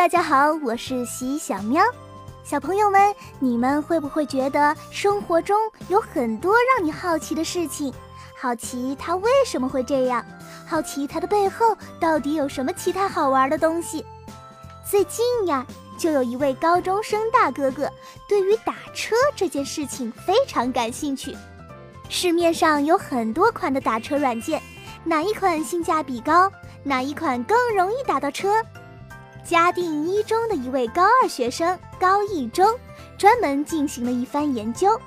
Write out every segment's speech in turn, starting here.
大家好，我是喜小喵。小朋友们，你们会不会觉得生活中有很多让你好奇的事情？好奇它为什么会这样？好奇它的背后到底有什么其他好玩的东西？最近呀，就有一位高中生大哥哥对于打车这件事情非常感兴趣。市面上有很多款的打车软件，哪一款性价比高？哪一款更容易打到车？嘉定一中的一位高二学生高一中，专门进行了一番研究。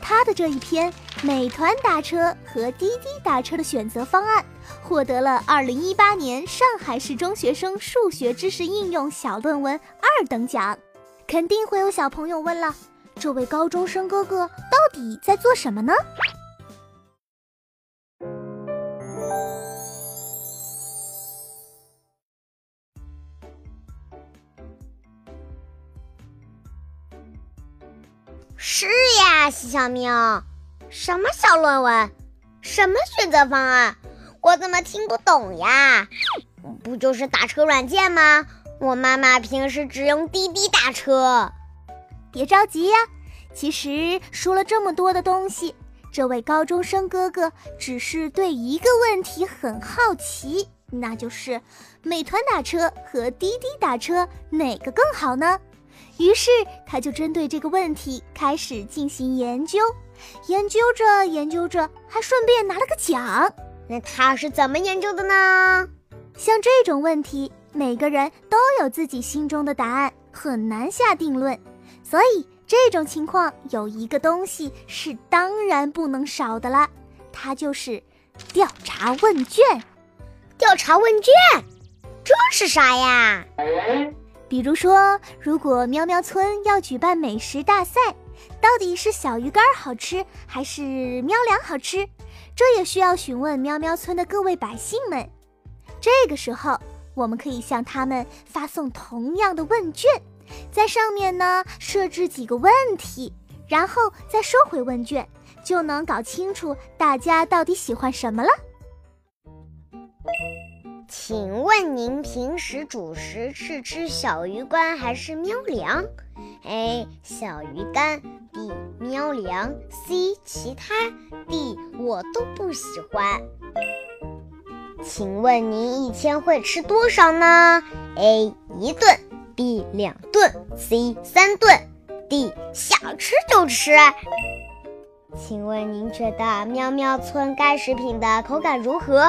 他的这一篇美团打车和滴滴打车的选择方案，获得了二零一八年上海市中学生数学知识应用小论文二等奖。肯定会有小朋友问了，这位高中生哥哥到底在做什么呢？是呀，西小喵，什么小论文，什么选择方案，我怎么听不懂呀？不就是打车软件吗？我妈妈平时只用滴滴打车。别着急呀，其实说了这么多的东西，这位高中生哥哥只是对一个问题很好奇，那就是美团打车和滴滴打车哪个更好呢？于是他就针对这个问题开始进行研究，研究着研究着，还顺便拿了个奖。那他是怎么研究的呢？像这种问题，每个人都有自己心中的答案，很难下定论。所以这种情况有一个东西是当然不能少的啦，它就是调查问卷。调查问卷，这是啥呀？比如说，如果喵喵村要举办美食大赛，到底是小鱼干好吃还是喵粮好吃？这也需要询问喵喵村的各位百姓们。这个时候，我们可以向他们发送同样的问卷，在上面呢设置几个问题，然后再收回问卷，就能搞清楚大家到底喜欢什么了。请问您平时主食是吃小鱼干还是喵粮？A. 小鱼干 B. 喵粮 C. 其他 D. 我都不喜欢。请问您一天会吃多少呢？A. 一顿 B. 两顿 C. 三顿 D. 想吃就吃。请问您觉得喵喵村该食品的口感如何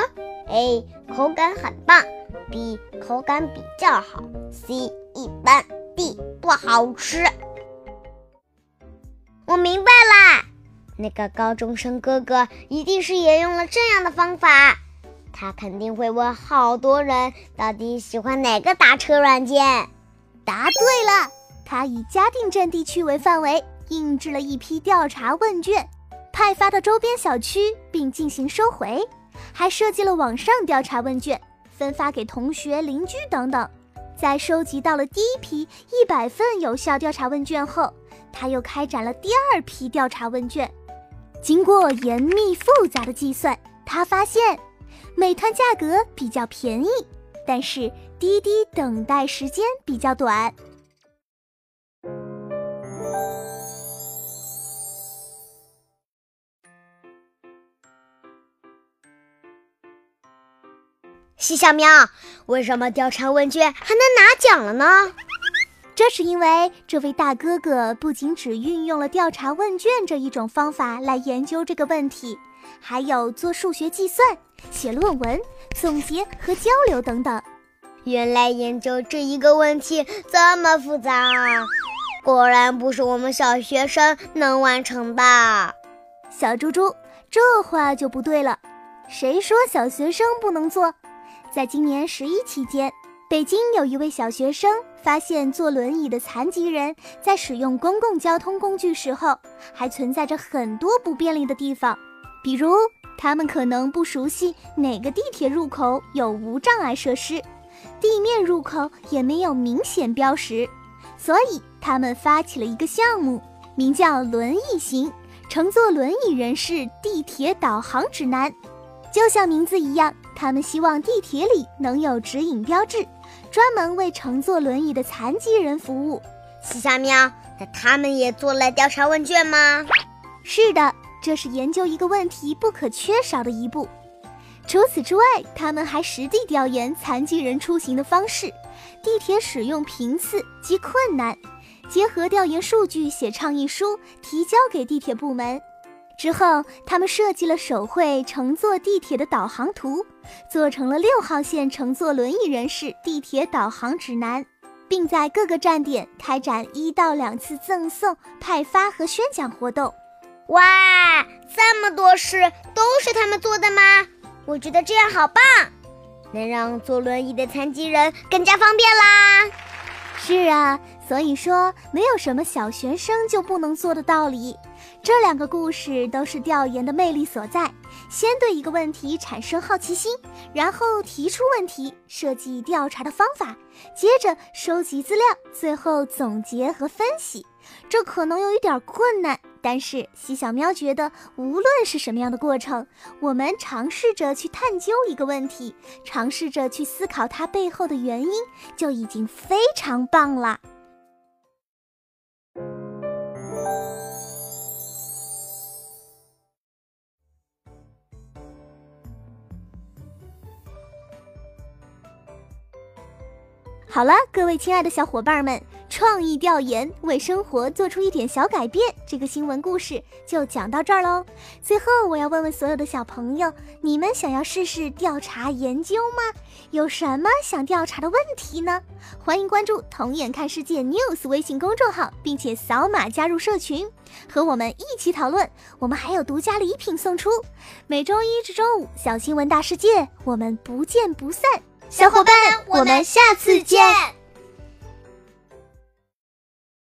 ？A 口感很棒，B 口感比较好，C 一般，D 不好吃。我明白啦，那个高中生哥哥一定是也用了这样的方法。他肯定会问好多人到底喜欢哪个打车软件。答对了，他以嘉定镇地区为范围，印制了一批调查问卷，派发到周边小区，并进行收回。还设计了网上调查问卷，分发给同学、邻居等等。在收集到了第一批一百份有效调查问卷后，他又开展了第二批调查问卷。经过严密复杂的计算，他发现，美团价格比较便宜，但是滴滴等待时间比较短。西小喵，为什么调查问卷还能拿奖了呢？这是因为这位大哥哥不仅只运用了调查问卷这一种方法来研究这个问题，还有做数学计算、写论文、总结和交流等等。原来研究这一个问题这么复杂啊，果然不是我们小学生能完成的。小猪猪，这话就不对了，谁说小学生不能做？在今年十一期间，北京有一位小学生发现，坐轮椅的残疾人在使用公共交通工具时候，还存在着很多不便利的地方，比如他们可能不熟悉哪个地铁入口有无障碍设施，地面入口也没有明显标识，所以他们发起了一个项目，名叫“轮椅行”，乘坐轮椅人士地铁导航指南。就像名字一样，他们希望地铁里能有指引标志，专门为乘坐轮椅的残疾人服务。西夏喵，那他们也做了调查问卷吗？是的，这是研究一个问题不可缺少的一步。除此之外，他们还实地调研残疾人出行的方式、地铁使用频次及困难，结合调研数据写倡议书，提交给地铁部门。之后，他们设计了手绘乘坐地铁的导航图，做成了六号线乘坐轮椅人士地铁导航指南，并在各个站点开展一到两次赠送、派发和宣讲活动。哇，这么多事都是他们做的吗？我觉得这样好棒，能让坐轮椅的残疾人更加方便啦。是啊，所以说没有什么小学生就不能做的道理。这两个故事都是调研的魅力所在：先对一个问题产生好奇心，然后提出问题，设计调查的方法，接着收集资料，最后总结和分析。这可能有一点困难，但是西小喵觉得，无论是什么样的过程，我们尝试着去探究一个问题，尝试着去思考它背后的原因，就已经非常棒了。好了，各位亲爱的小伙伴们，创意调研为生活做出一点小改变，这个新闻故事就讲到这儿喽。最后，我要问问所有的小朋友，你们想要试试调查研究吗？有什么想调查的问题呢？欢迎关注“童眼看世界 ”News 微信公众号，并且扫码加入社群，和我们一起讨论。我们还有独家礼品送出。每周一至周五，小新闻大世界，我们不见不散。小伙伴，我们下次见。